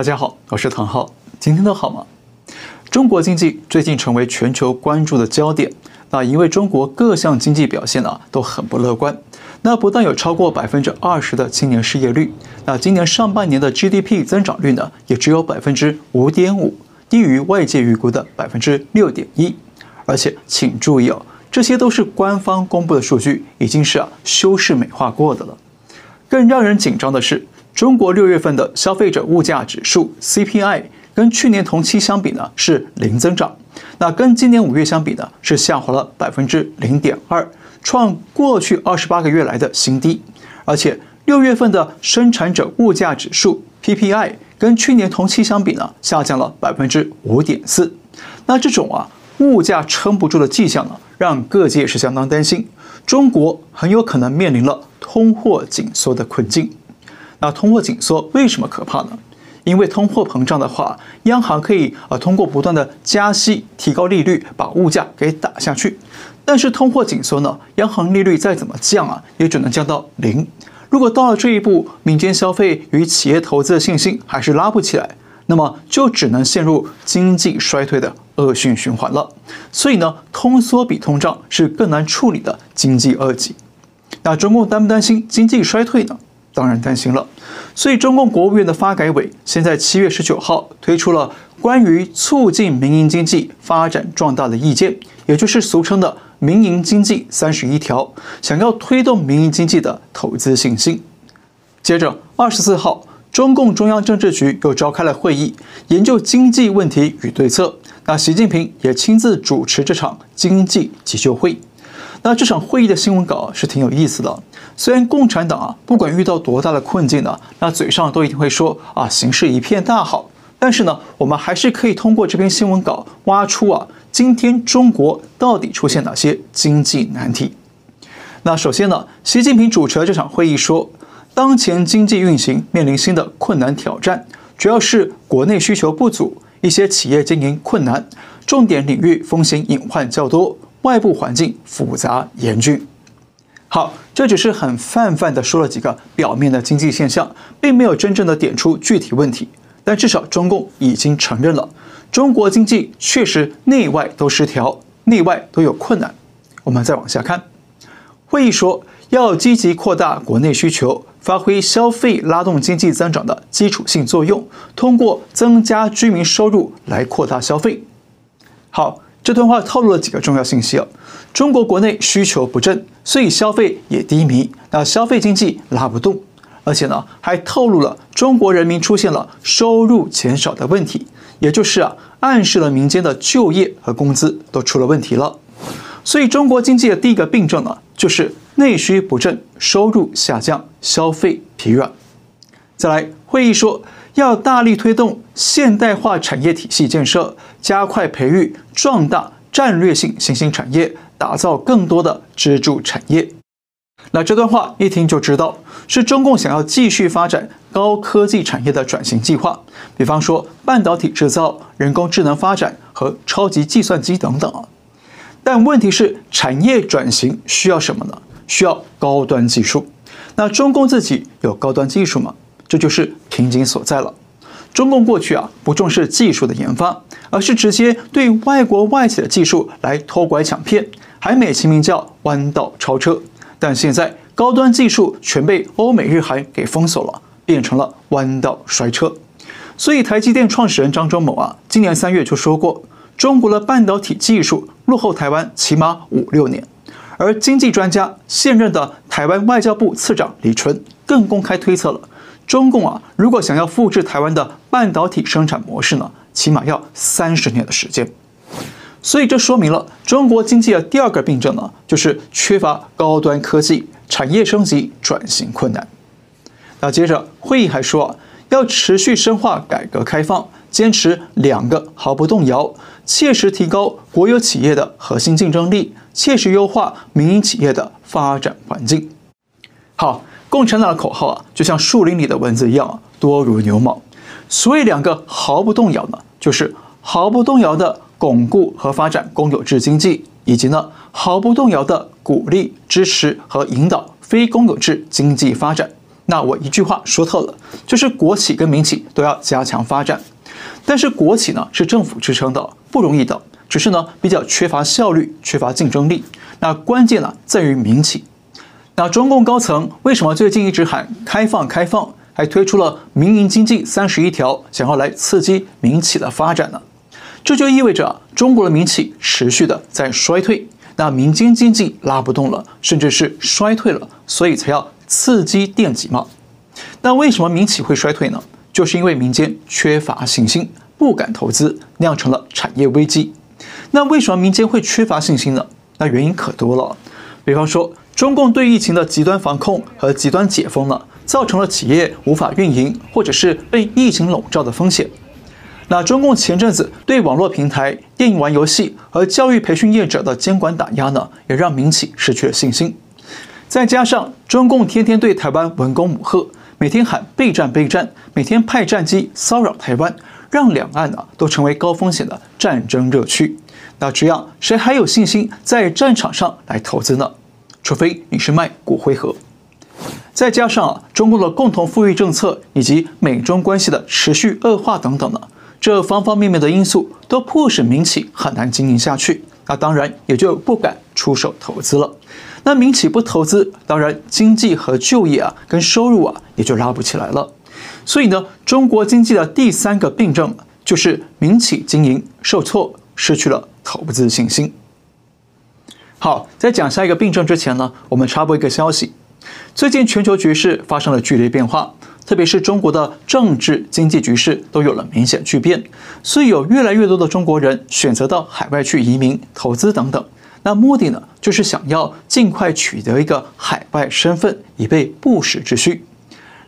大家好，我是唐浩，今天都好吗？中国经济最近成为全球关注的焦点，那因为中国各项经济表现啊都很不乐观，那不但有超过百分之二十的青年失业率，那今年上半年的 GDP 增长率呢也只有百分之五点五，低于外界预估的百分之六点一，而且请注意哦，这些都是官方公布的数据，已经是啊修饰美化过的了。更让人紧张的是，中国六月份的消费者物价指数 CPI 跟去年同期相比呢是零增长，那跟今年五月相比呢是下滑了百分之零点二，创过去二十八个月来的新低。而且六月份的生产者物价指数 PPI 跟去年同期相比呢下降了百分之五点四。那这种啊物价撑不住的迹象呢，让各界是相当担心，中国很有可能面临了通货紧缩的困境。那通货紧缩为什么可怕呢？因为通货膨胀的话，央行可以呃通过不断的加息提高利率，把物价给打下去。但是通货紧缩呢，央行利率再怎么降啊，也只能降到零。如果到了这一步，民间消费与企业投资的信心还是拉不起来，那么就只能陷入经济衰退的恶性循环了。所以呢，通缩比通胀是更难处理的经济恶疾。那中共担不担心经济衰退呢？当然担心了，所以中共国务院的发改委现在七月十九号推出了关于促进民营经济发展壮大的意见，也就是俗称的“民营经济三十一条”，想要推动民营经济的投资信心。接着，二十四号，中共中央政治局又召开了会议，研究经济问题与对策。那习近平也亲自主持这场经济急救会。那这场会议的新闻稿是挺有意思的。虽然共产党啊，不管遇到多大的困境呢，那嘴上都一定会说啊，形势一片大好。但是呢，我们还是可以通过这篇新闻稿挖出啊，今天中国到底出现哪些经济难题。那首先呢，习近平主持了这场会议说，当前经济运行面临新的困难挑战，主要是国内需求不足，一些企业经营困难，重点领域风险隐患较多。外部环境复杂严峻。好，这只是很泛泛的说了几个表面的经济现象，并没有真正的点出具体问题。但至少中共已经承认了，中国经济确实内外都失调，内外都有困难。我们再往下看，会议说要积极扩大国内需求，发挥消费拉动经济增长的基础性作用，通过增加居民收入来扩大消费。好。这段话透露了几个重要信息哦，中国国内需求不振，所以消费也低迷，那消费经济拉不动，而且呢，还透露了中国人民出现了收入减少的问题，也就是啊，暗示了民间的就业和工资都出了问题了。所以中国经济的第一个病症呢，就是内需不振，收入下降，消费疲软。再来，会议说。要大力推动现代化产业体系建设，加快培育壮大战略性新兴产业，打造更多的支柱产业。那这段话一听就知道，是中共想要继续发展高科技产业的转型计划，比方说半导体制造、人工智能发展和超级计算机等等。但问题是，产业转型需要什么呢？需要高端技术。那中共自己有高端技术吗？这就是瓶颈所在了。中共过去啊不重视技术的研发，而是直接对外国外企的技术来偷拐抢骗，还美其名叫弯道超车。但现在高端技术全被欧美日韩给封锁了，变成了弯道摔车。所以台积电创始人张忠谋啊，今年三月就说过，中国的半导体技术落后台湾起码五六年。而经济专家现任的台湾外交部次长李淳更公开推测了。中共啊，如果想要复制台湾的半导体生产模式呢，起码要三十年的时间。所以这说明了中国经济的第二个病症呢，就是缺乏高端科技，产业升级转型困难。那接着会议还说，要持续深化改革开放，坚持两个毫不动摇，切实提高国有企业的核心竞争力，切实优化民营企业的发展环境。好。共产党的口号啊，就像树林里的蚊子一样，多如牛毛。所以两个毫不动摇呢，就是毫不动摇的巩固和发展公有制经济，以及呢毫不动摇的鼓励、支持和引导非公有制经济发展。那我一句话说透了，就是国企跟民企都要加强发展。但是国企呢是政府支撑的，不容易的，只是呢比较缺乏效率，缺乏竞争力。那关键呢在于民企。那中共高层为什么最近一直喊开放开放，还推出了民营经济三十一条，想要来刺激民企的发展呢？这就意味着中国的民企持续的在衰退，那民间经济拉不动了，甚至是衰退了，所以才要刺激电挤嘛。那为什么民企会衰退呢？就是因为民间缺乏信心，不敢投资，酿成了产业危机。那为什么民间会缺乏信心呢？那原因可多了，比方说中共对疫情的极端防控和极端解封呢，造成了企业无法运营，或者是被疫情笼罩的风险。那中共前阵子对网络平台、电影玩游戏和教育培训业者的监管打压呢，也让民企失去了信心。再加上中共天天对台湾文攻武吓，每天喊备战备战，每天派战机骚扰台湾，让两岸呢都成为高风险的战争热区。那这样谁还有信心在战场上来投资呢？除非你是卖骨灰盒。再加上啊，中共的共同富裕政策以及美中关系的持续恶化等等呢。这方方面面的因素都迫使民企很难经营下去，那当然也就不敢出手投资了。那民企不投资，当然经济和就业啊，跟收入啊也就拉不起来了。所以呢，中国经济的第三个病症就是民企经营受挫，失去了投资信心。好，在讲下一个病症之前呢，我们插播一个消息：最近全球局势发生了剧烈变化。特别是中国的政治经济局势都有了明显巨变，所以有越来越多的中国人选择到海外去移民、投资等等。那目的呢，就是想要尽快取得一个海外身份，以备不时之需。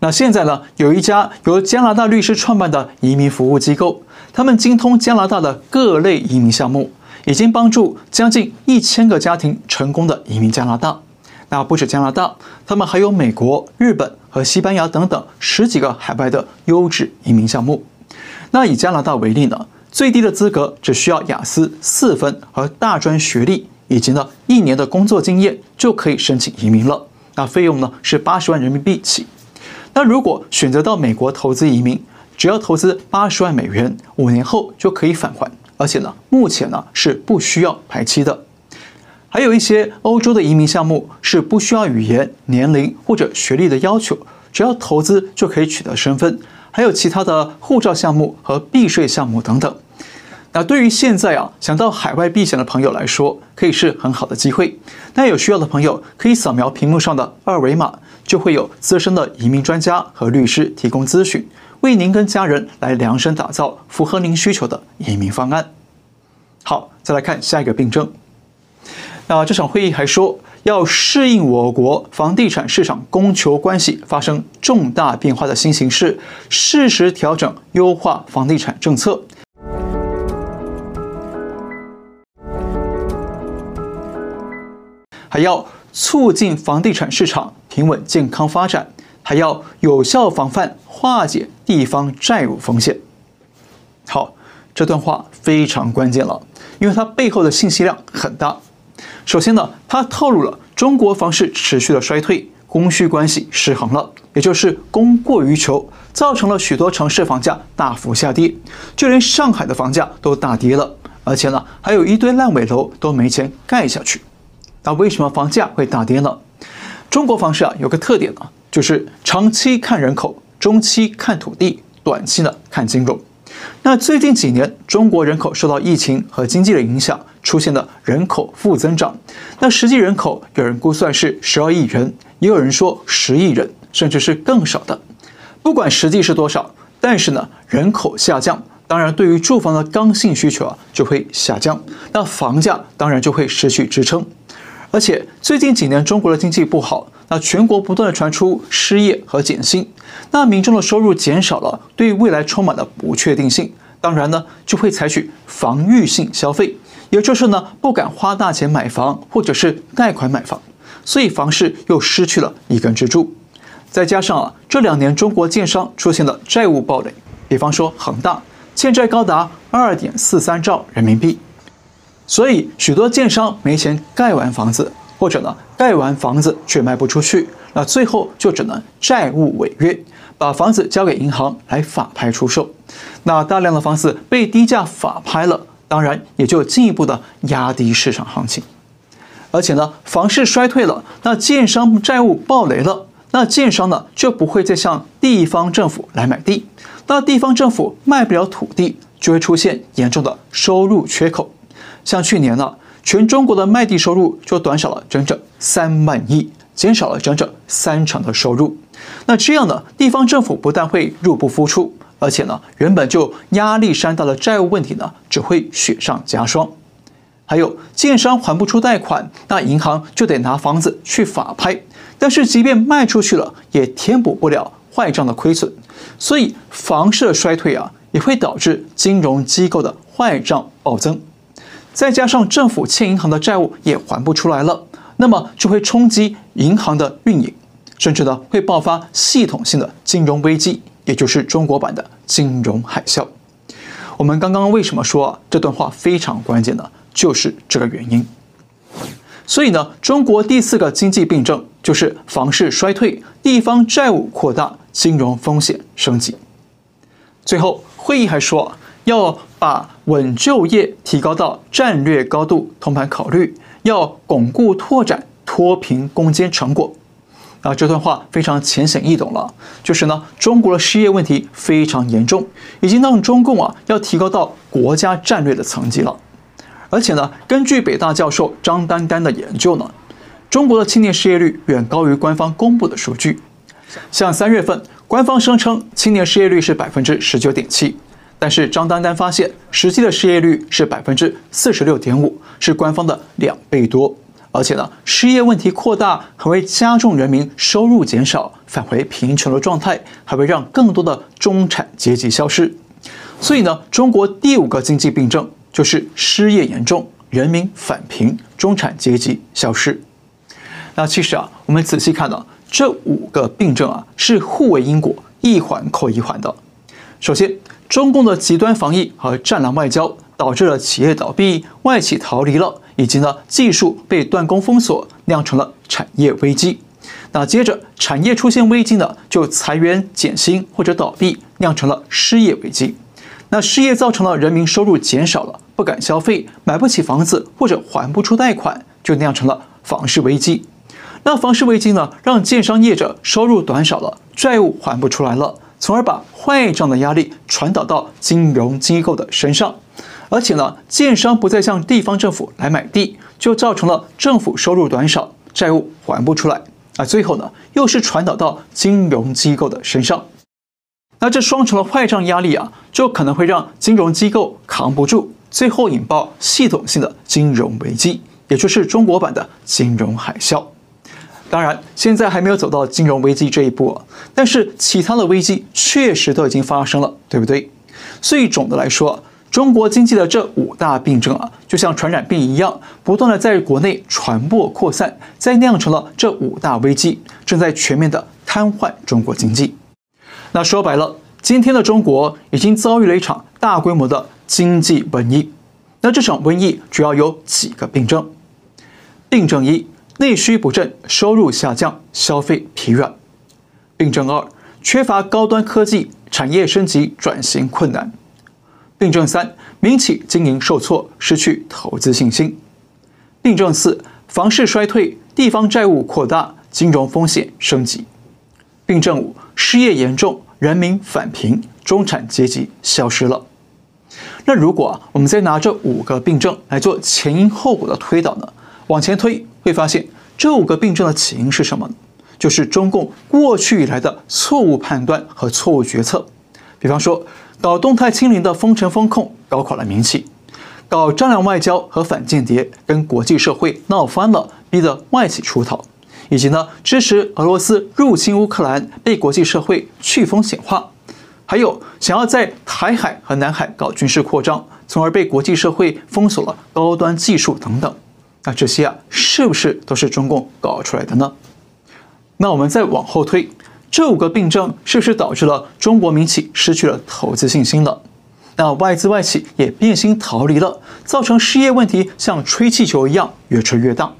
那现在呢，有一家由加拿大律师创办的移民服务机构，他们精通加拿大的各类移民项目，已经帮助将近一千个家庭成功的移民加拿大。那不止加拿大，他们还有美国、日本和西班牙等等十几个海外的优质移民项目。那以加拿大为例呢，最低的资格只需要雅思四分和大专学历，以及呢一年的工作经验就可以申请移民了。那费用呢是八十万人民币起。那如果选择到美国投资移民，只要投资八十万美元，五年后就可以返还，而且呢目前呢是不需要排期的。还有一些欧洲的移民项目是不需要语言、年龄或者学历的要求，只要投资就可以取得身份。还有其他的护照项目和避税项目等等。那对于现在啊想到海外避险的朋友来说，可以是很好的机会。那有需要的朋友可以扫描屏幕上的二维码，就会有资深的移民专家和律师提供咨询，为您跟家人来量身打造符合您需求的移民方案。好，再来看下一个病症。那这场会议还说，要适应我国房地产市场供求关系发生重大变化的新形势，适时调整优化房地产政策，还要促进房地产市场平稳健康发展，还要有效防范化解地方债务风险。好，这段话非常关键了，因为它背后的信息量很大。首先呢，它透露了中国房市持续的衰退，供需关系失衡了，也就是供过于求，造成了许多城市房价大幅下跌，就连上海的房价都大跌了，而且呢，还有一堆烂尾楼都没钱盖下去。那为什么房价会大跌呢？中国房市啊有个特点呢，就是长期看人口，中期看土地，短期呢看金融。那最近几年，中国人口受到疫情和经济的影响，出现了人口负增长。那实际人口有人估算是十二亿人，也有人说十亿人，甚至是更少的。不管实际是多少，但是呢，人口下降，当然对于住房的刚性需求啊就会下降，那房价当然就会失去支撑。而且最近几年中国的经济不好，那全国不断的传出失业和减薪，那民众的收入减少了，对未来充满了不确定性，当然呢就会采取防御性消费，也就是呢不敢花大钱买房或者是贷款买房，所以房市又失去了一根支柱。再加上啊这两年中国建商出现了债务暴雷，比方说恒大欠债高达二点四三兆人民币。所以，许多建商没钱盖完房子，或者呢盖完房子却卖不出去，那最后就只能债务违约，把房子交给银行来法拍出售。那大量的房子被低价法拍了，当然也就进一步的压低市场行情。而且呢，房市衰退了，那建商债务暴雷了，那建商呢就不会再向地方政府来买地，那地方政府卖不了土地，就会出现严重的收入缺口。像去年呢，全中国的卖地收入就短少了整整三万亿，减少了整整三成的收入。那这样呢，地方政府不但会入不敷出，而且呢，原本就压力山大的债务问题呢，只会雪上加霜。还有建商还不出贷款，那银行就得拿房子去法拍，但是即便卖出去了，也填补不了坏账的亏损，所以房市的衰退啊，也会导致金融机构的坏账暴增，再加上政府欠银行的债务也还不出来了，那么就会冲击银行的运营，甚至呢会爆发系统性的金融危机，也就是中国版的金融海啸。我们刚刚为什么说，这段话非常关键呢？就是这个原因，所以呢，中国第四个经济病症就是房市衰退、地方债务扩大、金融风险升级。最后，会议还说要把稳就业提高到战略高度，通盘考虑要巩固拓展脱贫攻坚成果。啊，这段话非常浅显易懂了，就是呢，中国的失业问题非常严重，已经让中共啊要提高到国家战略的层级了。而且呢，根据北大教授张丹丹的研究呢，中国的青年失业率远高于官方公布的数据。像三月份，官方声称青年失业率是百分之十九点七，但是张丹丹发现，实际的失业率是百分之四十六点五，是官方的两倍多。而且呢，失业问题扩大还会加重人民收入减少、返回贫穷的状态，还会让更多的中产阶级消失。所以呢，中国第五个经济病症。就是失业严重，人民返贫，中产阶级消失。那其实啊，我们仔细看到这五个病症啊，是互为因果，一环扣一环的。首先，中共的极端防疫和战狼外交，导致了企业倒闭、外企逃离了，以及呢技术被断供封锁，酿成了产业危机。那接着产业出现危机呢，就裁员减薪或者倒闭，酿成了失业危机。那失业造成了人民收入减少了。不敢消费，买不起房子，或者还不出贷款，就酿成了房市危机。那房市危机呢，让建商业者收入短少了，债务还不出来了，从而把坏账的压力传导到金融机构的身上。而且呢，建商不再向地方政府来买地，就造成了政府收入短少，债务还不出来。啊，最后呢，又是传导到金融机构的身上。那这双重的坏账压力啊，就可能会让金融机构扛不住。最后引爆系统性的金融危机，也就是中国版的金融海啸。当然，现在还没有走到金融危机这一步，但是其他的危机确实都已经发生了，对不对？所以总的来说，中国经济的这五大病症啊，就像传染病一样，不断的在国内传播扩散，再酿成了这五大危机，正在全面的瘫痪中国经济。那说白了，今天的中国已经遭遇了一场大规模的。经济瘟疫，那这场瘟疫主要有几个病症：病症一，内需不振，收入下降，消费疲软；病症二，缺乏高端科技，产业升级转型困难；病症三，民企经营受挫，失去投资信心；病症四，房市衰退，地方债务扩大，金融风险升级；病症五，失业严重，人民返贫，中产阶级消失了。那如果啊，我们再拿这五个病症来做前因后果的推导呢？往前推会发现，这五个病症的起因是什么？就是中共过去以来的错误判断和错误决策。比方说，搞动态清零的封城封控，搞垮了民企；搞战狼外交和反间谍，跟国际社会闹翻了，逼得外企出逃；以及呢，支持俄罗斯入侵乌克兰，被国际社会去风险化。还有想要在台海和南海搞军事扩张，从而被国际社会封锁了高端技术等等，那这些啊，是不是都是中共搞出来的呢？那我们再往后推，这五个病症是不是导致了中国民企失去了投资信心了？那外资外企也变心逃离了，造成失业问题像吹气球一样越吹越大。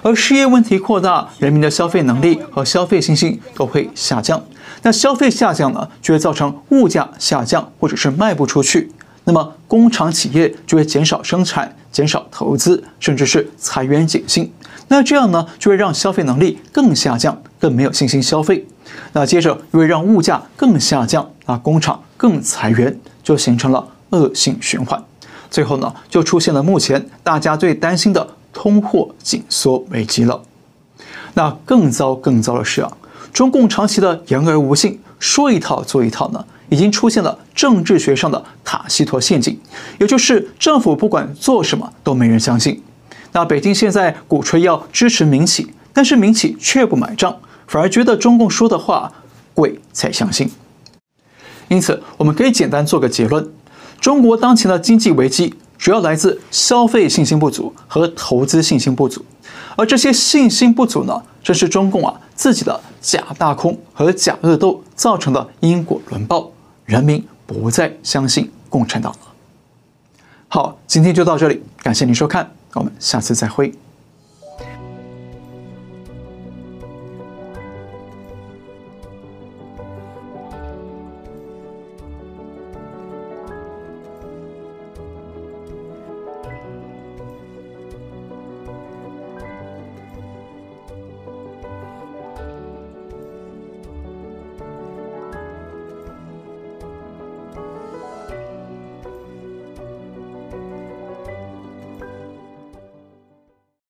而失业问题扩大，人民的消费能力和消费信心都会下降。那消费下降呢，就会造成物价下降，或者是卖不出去。那么工厂企业就会减少生产、减少投资，甚至是裁员减薪。那这样呢，就会让消费能力更下降，更没有信心消费。那接着又会让物价更下降，啊，工厂更裁员，就形成了恶性循环。最后呢，就出现了目前大家最担心的通货紧缩危机了。那更糟、更糟的是啊，中共长期的言而无信，说一套做一套呢，已经出现了政治学上的塔西佗陷阱，也就是政府不管做什么都没人相信。那北京现在鼓吹要支持民企，但是民企却不买账，反而觉得中共说的话鬼才相信。因此，我们可以简单做个结论。中国当前的经济危机主要来自消费信心不足和投资信心不足，而这些信心不足呢，正是中共啊自己的假大空和假恶斗造成的因果轮报，人民不再相信共产党了。好，今天就到这里，感谢您收看，我们下次再会。